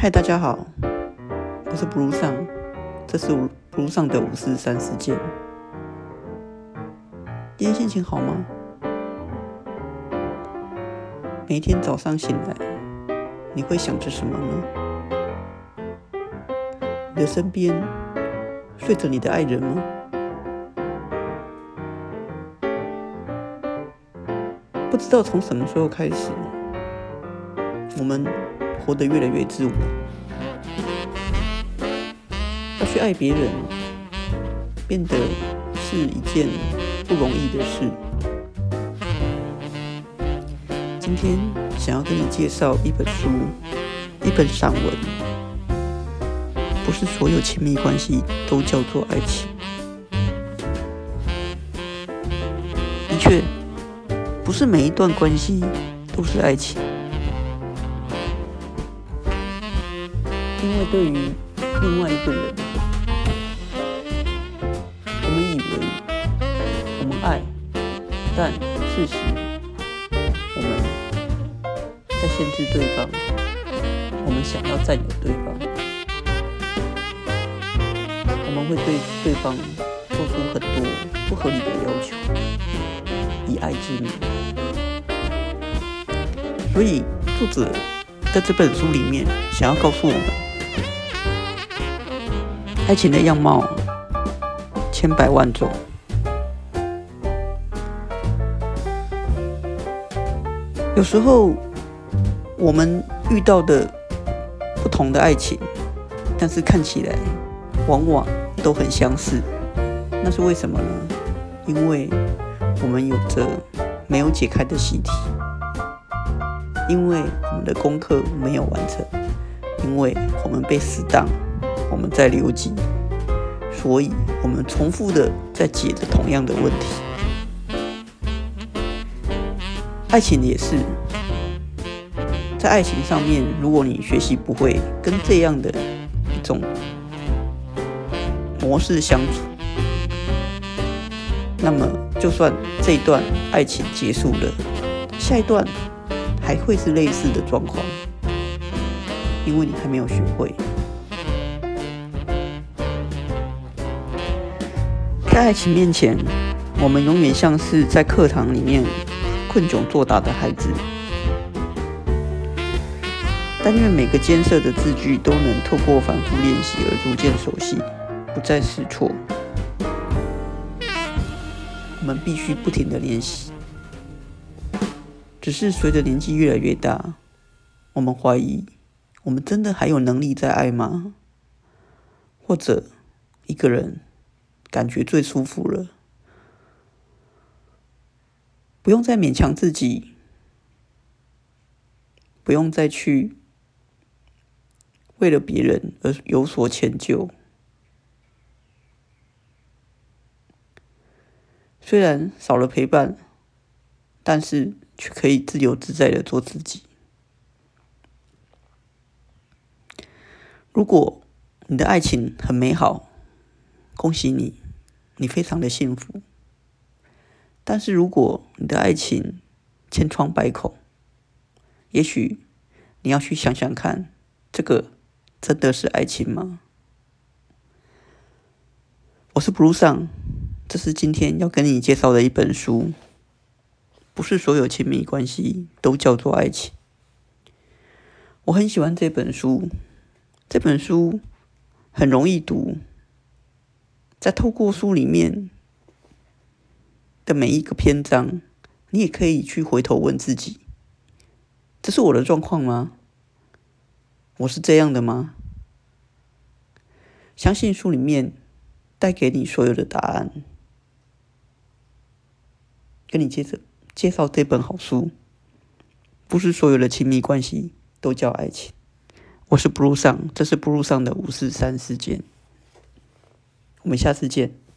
嗨，大家好，我是 Blue 上，这是 Blue 上的五四三事件。今天心情好吗？每天早上醒来，你会想着什么呢？你的身边睡着你的爱人吗？不知道从什么时候开始，我们活得越来越自我，要去爱别人，变得是一件不容易的事。今天想要跟你介绍一本书，一本散文。不是所有亲密关系都叫做爱情。的确。不是每一段关系都是爱情，因为对于另外一个人，我们以为我们爱，但事实我们在限制对方，我们想要占有对方，我们会对对方做出很多不合理的要求，以爱之名。所以，作者在这本书里面想要告诉我们，爱情的样貌千百万种。有时候，我们遇到的不同的爱情，但是看起来往往都很相似。那是为什么呢？因为我们有着没有解开的习题。因为我们的功课没有完成，因为我们被死当，我们在留级，所以我们重复的在解着同样的问题。爱情也是，在爱情上面，如果你学习不会跟这样的一种模式相处，那么就算这一段爱情结束了，下一段。还会是类似的状况，因为你还没有学会。在爱情面前，我们永远像是在课堂里面困窘作答的孩子。但愿每个艰涩的字句都能透过反复练习而逐渐熟悉，不再试错。我们必须不停的练习。只是随着年纪越来越大，我们怀疑，我们真的还有能力再爱吗？或者，一个人感觉最舒服了，不用再勉强自己，不用再去为了别人而有所迁就。虽然少了陪伴，但是。却可以自由自在的做自己。如果你的爱情很美好，恭喜你，你非常的幸福。但是如果你的爱情千疮百孔，也许你要去想想看，这个真的是爱情吗？我是 Blue 上，这是今天要跟你介绍的一本书。不是所有亲密关系都叫做爱情。我很喜欢这本书，这本书很容易读，在透过书里面的每一个篇章，你也可以去回头问自己：这是我的状况吗？我是这样的吗？相信书里面带给你所有的答案。跟你接着。介绍这本好书，不是所有的亲密关系都叫爱情。我是 Blue 上，这是 Blue 上的五四三事件。我们下次见。